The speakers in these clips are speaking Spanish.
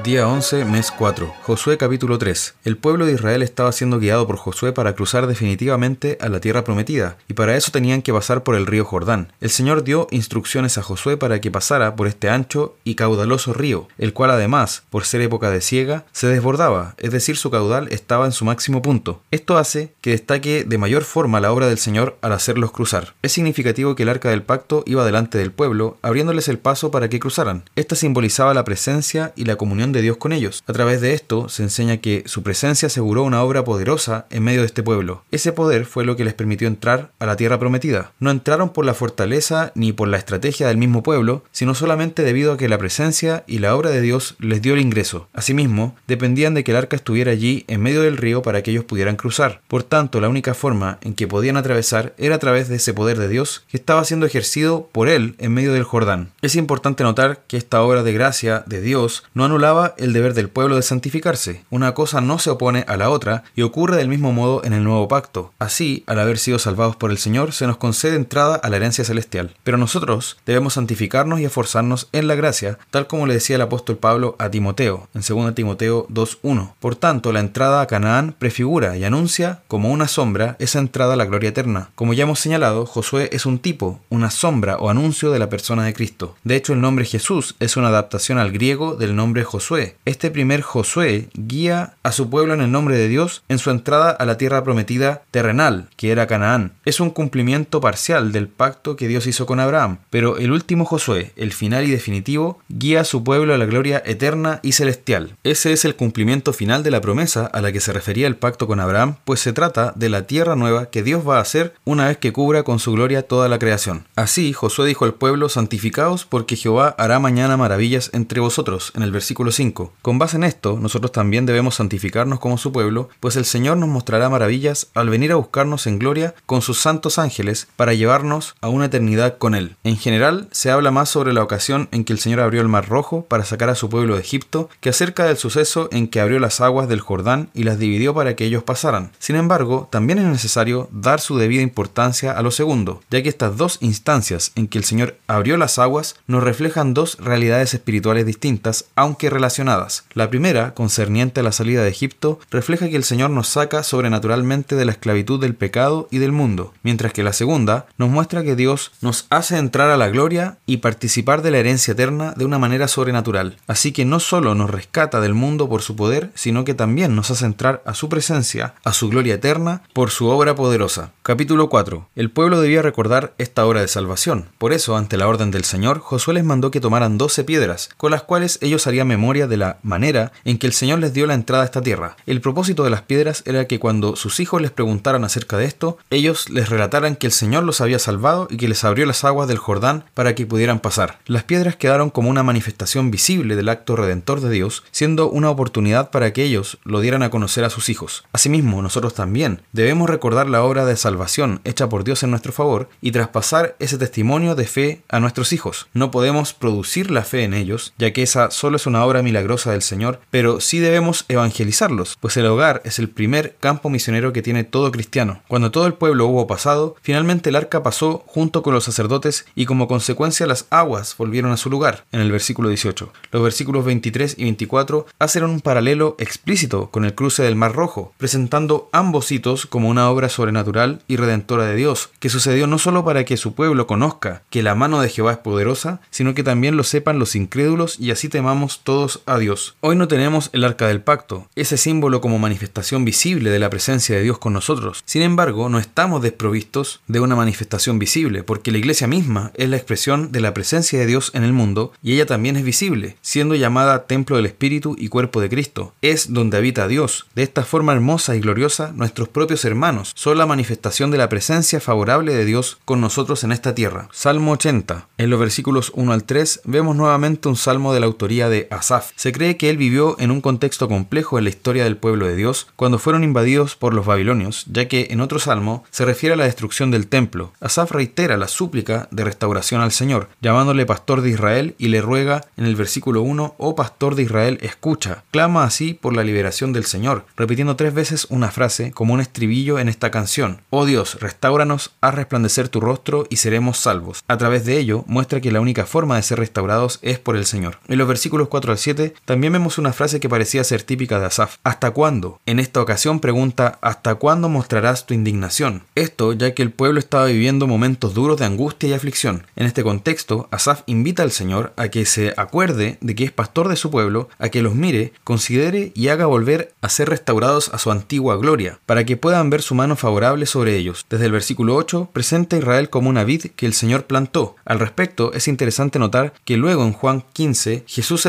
Día 11, mes 4. Josué capítulo 3. El pueblo de Israel estaba siendo guiado por Josué para cruzar definitivamente a la tierra prometida, y para eso tenían que pasar por el río Jordán. El Señor dio instrucciones a Josué para que pasara por este ancho y caudaloso río, el cual además, por ser época de siega, se desbordaba, es decir, su caudal estaba en su máximo punto. Esto hace que destaque de mayor forma la obra del Señor al hacerlos cruzar. Es significativo que el arca del pacto iba delante del pueblo, abriéndoles el paso para que cruzaran. Esta simbolizaba la presencia y la comunión de Dios con ellos. A través de esto se enseña que su presencia aseguró una obra poderosa en medio de este pueblo. Ese poder fue lo que les permitió entrar a la tierra prometida. No entraron por la fortaleza ni por la estrategia del mismo pueblo, sino solamente debido a que la presencia y la obra de Dios les dio el ingreso. Asimismo, dependían de que el arca estuviera allí en medio del río para que ellos pudieran cruzar. Por tanto, la única forma en que podían atravesar era a través de ese poder de Dios que estaba siendo ejercido por él en medio del Jordán. Es importante notar que esta obra de gracia de Dios no anulaba el deber del pueblo de santificarse. Una cosa no se opone a la otra y ocurre del mismo modo en el nuevo pacto. Así, al haber sido salvados por el Señor, se nos concede entrada a la herencia celestial. Pero nosotros debemos santificarnos y esforzarnos en la gracia, tal como le decía el apóstol Pablo a Timoteo, en 2 Timoteo 2.1. Por tanto, la entrada a Canaán prefigura y anuncia como una sombra esa entrada a la gloria eterna. Como ya hemos señalado, Josué es un tipo, una sombra o anuncio de la persona de Cristo. De hecho, el nombre Jesús es una adaptación al griego del nombre Josué este primer Josué guía a su pueblo en el nombre de Dios en su entrada a la tierra prometida terrenal, que era Canaán. Es un cumplimiento parcial del pacto que Dios hizo con Abraham, pero el último Josué, el final y definitivo, guía a su pueblo a la gloria eterna y celestial. Ese es el cumplimiento final de la promesa a la que se refería el pacto con Abraham, pues se trata de la tierra nueva que Dios va a hacer una vez que cubra con su gloria toda la creación. Así, Josué dijo al pueblo, santificaos porque Jehová hará mañana maravillas entre vosotros, en el versículo 5. Con base en esto, nosotros también debemos santificarnos como su pueblo, pues el Señor nos mostrará maravillas al venir a buscarnos en gloria con sus santos ángeles para llevarnos a una eternidad con Él. En general, se habla más sobre la ocasión en que el Señor abrió el Mar Rojo para sacar a su pueblo de Egipto que acerca del suceso en que abrió las aguas del Jordán y las dividió para que ellos pasaran. Sin embargo, también es necesario dar su debida importancia a lo segundo, ya que estas dos instancias en que el Señor abrió las aguas nos reflejan dos realidades espirituales distintas, aunque relacionadas. La primera, concerniente a la salida de Egipto, refleja que el Señor nos saca sobrenaturalmente de la esclavitud del pecado y del mundo, mientras que la segunda nos muestra que Dios nos hace entrar a la gloria y participar de la herencia eterna de una manera sobrenatural. Así que no solo nos rescata del mundo por su poder, sino que también nos hace entrar a su presencia, a su gloria eterna, por su obra poderosa. Capítulo 4. El pueblo debía recordar esta obra de salvación. Por eso, ante la orden del Señor, Josué les mandó que tomaran doce piedras, con las cuales ellos harían memoria de la manera en que el Señor les dio la entrada a esta tierra. El propósito de las piedras era que cuando sus hijos les preguntaran acerca de esto, ellos les relataran que el Señor los había salvado y que les abrió las aguas del Jordán para que pudieran pasar. Las piedras quedaron como una manifestación visible del acto redentor de Dios, siendo una oportunidad para que ellos lo dieran a conocer a sus hijos. Asimismo, nosotros también debemos recordar la obra de salvación hecha por Dios en nuestro favor y traspasar ese testimonio de fe a nuestros hijos. No podemos producir la fe en ellos, ya que esa solo es una obra milagrosa del Señor, pero sí debemos evangelizarlos, pues el hogar es el primer campo misionero que tiene todo cristiano. Cuando todo el pueblo hubo pasado, finalmente el arca pasó junto con los sacerdotes y como consecuencia las aguas volvieron a su lugar, en el versículo 18. Los versículos 23 y 24 hacen un paralelo explícito con el cruce del Mar Rojo, presentando ambos hitos como una obra sobrenatural y redentora de Dios, que sucedió no solo para que su pueblo conozca que la mano de Jehová es poderosa, sino que también lo sepan los incrédulos y así temamos a Dios. Hoy no tenemos el arca del pacto, ese símbolo como manifestación visible de la presencia de Dios con nosotros. Sin embargo, no estamos desprovistos de una manifestación visible, porque la iglesia misma es la expresión de la presencia de Dios en el mundo y ella también es visible, siendo llamada templo del Espíritu y cuerpo de Cristo. Es donde habita Dios. De esta forma hermosa y gloriosa, nuestros propios hermanos son la manifestación de la presencia favorable de Dios con nosotros en esta tierra. Salmo 80. En los versículos 1 al 3 vemos nuevamente un salmo de la autoría de Asaf Se cree que él vivió en un contexto complejo en la historia del pueblo de Dios cuando fueron invadidos por los babilonios, ya que en otro salmo se refiere a la destrucción del templo. Asaf reitera la súplica de restauración al Señor, llamándole pastor de Israel y le ruega en el versículo 1, oh pastor de Israel, escucha. Clama así por la liberación del Señor, repitiendo tres veces una frase como un estribillo en esta canción. Oh Dios, restauranos, haz resplandecer tu rostro y seremos salvos. A través de ello muestra que la única forma de ser restaurados es por el Señor. En los versículos 4 al 7 también vemos una frase que parecía ser típica de Asaf. ¿Hasta cuándo? En esta ocasión pregunta ¿hasta cuándo mostrarás tu indignación? Esto ya que el pueblo estaba viviendo momentos duros de angustia y aflicción. En este contexto, Asaf invita al Señor a que se acuerde de que es pastor de su pueblo, a que los mire, considere y haga volver a ser restaurados a su antigua gloria, para que puedan ver su mano favorable sobre ellos. Desde el versículo 8 presenta a Israel como una vid que el Señor plantó. Al respecto, es interesante notar que luego en Juan 15 Jesús se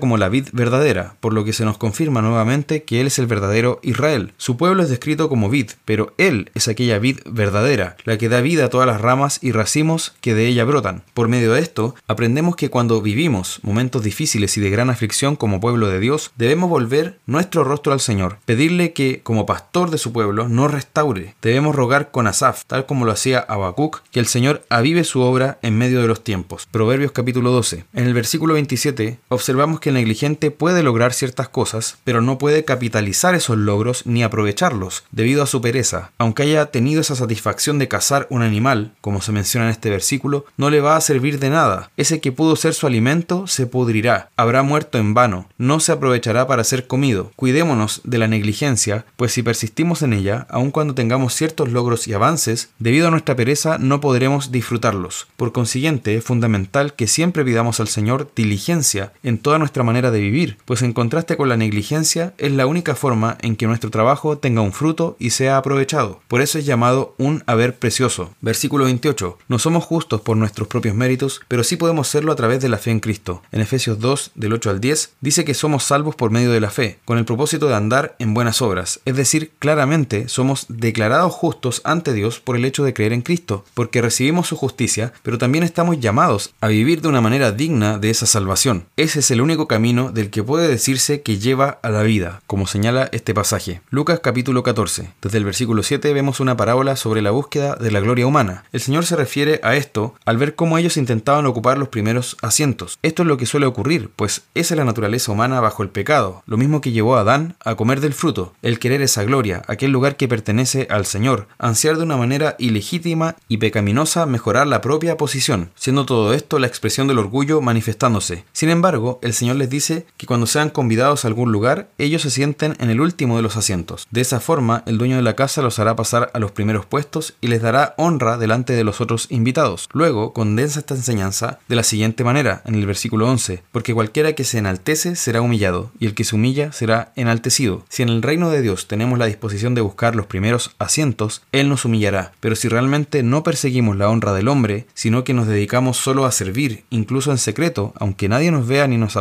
como la vid verdadera, por lo que se nos confirma nuevamente que Él es el verdadero Israel. Su pueblo es descrito como vid, pero Él es aquella vid verdadera, la que da vida a todas las ramas y racimos que de ella brotan. Por medio de esto, aprendemos que cuando vivimos momentos difíciles y de gran aflicción como pueblo de Dios, debemos volver nuestro rostro al Señor, pedirle que, como pastor de su pueblo, nos restaure. Debemos rogar con Asaf, tal como lo hacía Habacuc, que el Señor avive su obra en medio de los tiempos. Proverbios capítulo 12. En el versículo 27 observamos que el negligente puede lograr ciertas cosas, pero no puede capitalizar esos logros ni aprovecharlos debido a su pereza. Aunque haya tenido esa satisfacción de cazar un animal, como se menciona en este versículo, no le va a servir de nada. Ese que pudo ser su alimento se pudrirá, habrá muerto en vano, no se aprovechará para ser comido. Cuidémonos de la negligencia, pues si persistimos en ella, aun cuando tengamos ciertos logros y avances, debido a nuestra pereza no podremos disfrutarlos. Por consiguiente, es fundamental que siempre pidamos al Señor diligencia en toda nuestra manera de vivir, pues en contraste con la negligencia es la única forma en que nuestro trabajo tenga un fruto y sea aprovechado. Por eso es llamado un haber precioso. Versículo 28. No somos justos por nuestros propios méritos, pero sí podemos serlo a través de la fe en Cristo. En Efesios 2, del 8 al 10, dice que somos salvos por medio de la fe, con el propósito de andar en buenas obras. Es decir, claramente somos declarados justos ante Dios por el hecho de creer en Cristo, porque recibimos su justicia, pero también estamos llamados a vivir de una manera digna de esa salvación. Ese es el único camino del que puede decirse que lleva a la vida, como señala este pasaje. Lucas capítulo 14. Desde el versículo 7 vemos una parábola sobre la búsqueda de la gloria humana. El Señor se refiere a esto al ver cómo ellos intentaban ocupar los primeros asientos. Esto es lo que suele ocurrir, pues esa es la naturaleza humana bajo el pecado, lo mismo que llevó a Adán a comer del fruto, el querer esa gloria, aquel lugar que pertenece al Señor, ansiar de una manera ilegítima y pecaminosa mejorar la propia posición, siendo todo esto la expresión del orgullo manifestándose. Sin embargo, el Señor les dice que cuando sean convidados a algún lugar, ellos se sienten en el último de los asientos. De esa forma, el dueño de la casa los hará pasar a los primeros puestos y les dará honra delante de los otros invitados. Luego, condensa esta enseñanza de la siguiente manera, en el versículo 11, porque cualquiera que se enaltece será humillado, y el que se humilla será enaltecido. Si en el reino de Dios tenemos la disposición de buscar los primeros asientos, Él nos humillará. Pero si realmente no perseguimos la honra del hombre, sino que nos dedicamos solo a servir, incluso en secreto, aunque nadie nos vea ni nos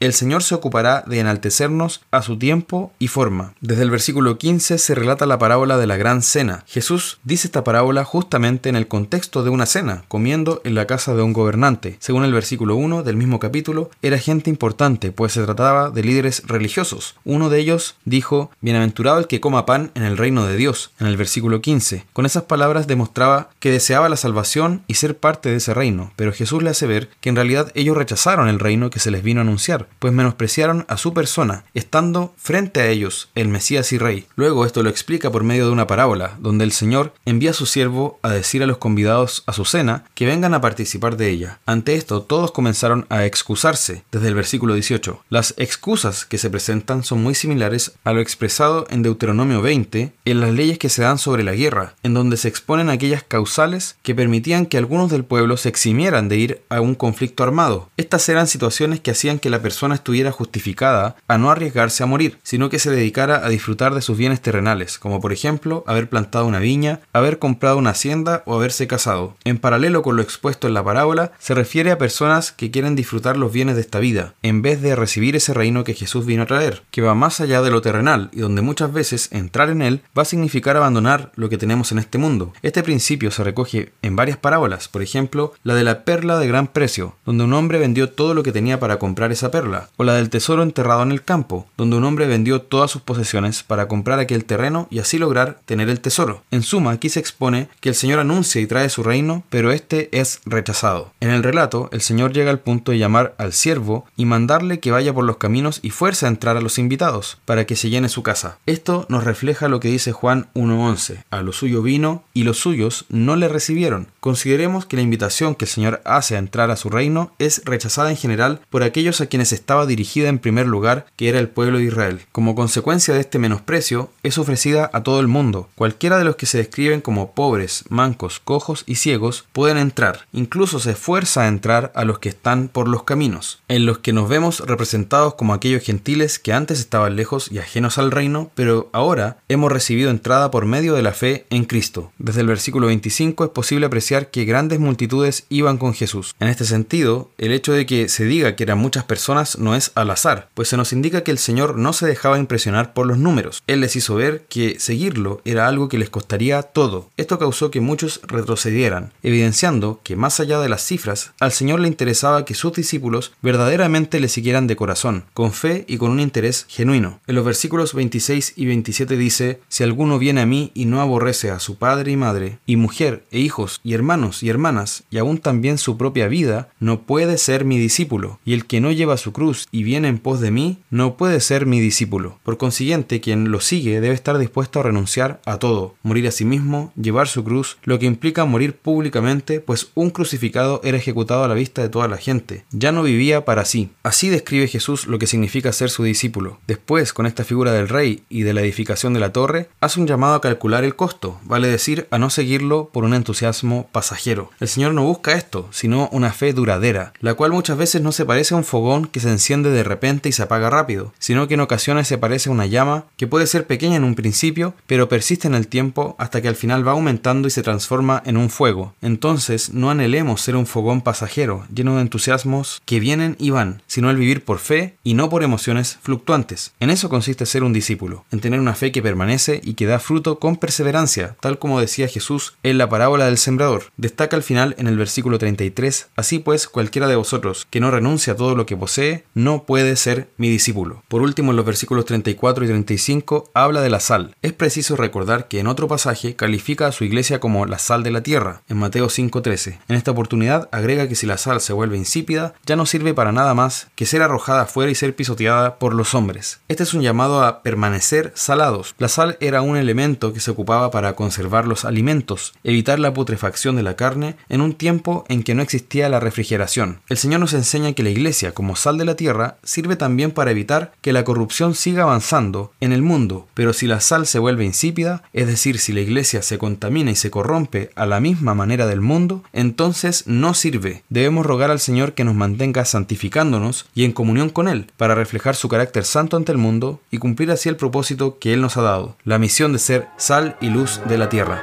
el Señor se ocupará de enaltecernos a su tiempo y forma. Desde el versículo 15 se relata la parábola de la gran cena. Jesús dice esta parábola justamente en el contexto de una cena, comiendo en la casa de un gobernante. Según el versículo 1 del mismo capítulo, era gente importante, pues se trataba de líderes religiosos. Uno de ellos dijo, Bienaventurado el que coma pan en el reino de Dios, en el versículo 15. Con esas palabras demostraba que deseaba la salvación y ser parte de ese reino, pero Jesús le hace ver que en realidad ellos rechazaron el reino que se les vino a anunciar, pues menospreciaron a su persona, estando frente a ellos el Mesías y Rey. Luego esto lo explica por medio de una parábola, donde el Señor envía a su siervo a decir a los convidados a su cena que vengan a participar de ella. Ante esto todos comenzaron a excusarse, desde el versículo 18. Las excusas que se presentan son muy similares a lo expresado en Deuteronomio 20 en las leyes que se dan sobre la guerra, en donde se exponen aquellas causales que permitían que algunos del pueblo se eximieran de ir a un conflicto armado. Estas eran situaciones que hacían que la persona estuviera justificada a no arriesgarse a morir, sino que se dedicara a disfrutar de sus bienes terrenales, como por ejemplo haber plantado una viña, haber comprado una hacienda o haberse casado. En paralelo con lo expuesto en la parábola, se refiere a personas que quieren disfrutar los bienes de esta vida, en vez de recibir ese reino que Jesús vino a traer, que va más allá de lo terrenal y donde muchas veces entrar en él va a significar abandonar lo que tenemos en este mundo. Este principio se recoge en varias parábolas, por ejemplo, la de la perla de gran precio, donde un hombre vendió todo lo que tenía para comprar esa perla, o la del tesoro enterrado en el campo, donde un hombre vendió todas sus posesiones para comprar aquel terreno y así lograr tener el tesoro. En suma, aquí se expone que el Señor anuncia y trae su reino, pero este es rechazado. En el relato, el Señor llega al punto de llamar al siervo y mandarle que vaya por los caminos y fuerza a entrar a los invitados, para que se llene su casa. Esto nos refleja lo que dice Juan 1.11. A lo suyo vino y los suyos no le recibieron. Consideremos que la invitación que el Señor hace a entrar a su reino es rechazada en general por aquellos a quienes estaba dirigida en primer lugar, que era el pueblo de Israel. Como consecuencia de este menosprecio, es ofrecida a todo el mundo. Cualquiera de los que se describen como pobres, mancos, cojos y ciegos pueden entrar. Incluso se esfuerza a entrar a los que están por los caminos, en los que nos vemos representados como aquellos gentiles que antes estaban lejos y ajenos al reino, pero ahora hemos recibido entrada por medio de la fe en Cristo. Desde el versículo 25 es posible apreciar que grandes multitudes iban con Jesús. En este sentido, el hecho de que se diga que eran muchas personas no es al azar, pues se nos indica que el Señor no se dejaba impresionar por los números. Él les hizo ver que seguirlo era algo que les costaría todo. Esto causó que muchos retrocedieran, evidenciando que más allá de las cifras, al Señor le interesaba que sus discípulos verdaderamente le siguieran de corazón, con fe y con un interés genuino. En los versículos 26 y 27 dice, Si alguno viene a mí y no aborrece a su padre y madre, y mujer, e hijos, y hermanos y hermanas, y aún también su propia vida, no puede ser mi discípulo, y el que no lleva su cruz y viene en pos de mí, no puede ser mi discípulo. Por consiguiente, quien lo sigue debe estar dispuesto a renunciar a todo, morir a sí mismo, llevar su cruz, lo que implica morir públicamente, pues un crucificado era ejecutado a la vista de toda la gente. Ya no vivía para sí. Así describe Jesús lo que significa ser su discípulo. Después, con esta figura del rey y de la edificación de la torre, hace un llamado a calcular el costo, vale decir, a no seguirlo por un entusiasmo pasajero. El Señor no busca esto, sino una fe duradera, la cual muchas veces no se parece a un fogón que se enciende de repente y se apaga rápido, sino que en ocasiones se parece a una llama que puede ser pequeña en un principio, pero persiste en el tiempo hasta que al final va aumentando y se transforma en un fuego. Entonces, no anhelemos ser un fogón pasajero, lleno de entusiasmos que vienen y van, sino el vivir por fe y no por emociones fluctuantes. En eso consiste ser un discípulo, en tener una fe que permanece y que da fruto con perseverancia, tal como decía Jesús en la parábola del sembrador. Destaca al final en el versículo 33, así pues cualquiera de vosotros que no renuncia a todo que posee, no puede ser mi discípulo. Por último, en los versículos 34 y 35 habla de la sal. Es preciso recordar que en otro pasaje califica a su iglesia como la sal de la tierra, en Mateo 5.13. En esta oportunidad agrega que si la sal se vuelve insípida, ya no sirve para nada más que ser arrojada afuera y ser pisoteada por los hombres. Este es un llamado a permanecer salados. La sal era un elemento que se ocupaba para conservar los alimentos, evitar la putrefacción de la carne en un tiempo en que no existía la refrigeración. El Señor nos enseña que la iglesia, como sal de la tierra, sirve también para evitar que la corrupción siga avanzando en el mundo, pero si la sal se vuelve insípida, es decir, si la iglesia se contamina y se corrompe a la misma manera del mundo, entonces no sirve. Debemos rogar al Señor que nos mantenga santificándonos y en comunión con Él, para reflejar su carácter santo ante el mundo y cumplir así el propósito que Él nos ha dado, la misión de ser sal y luz de la tierra.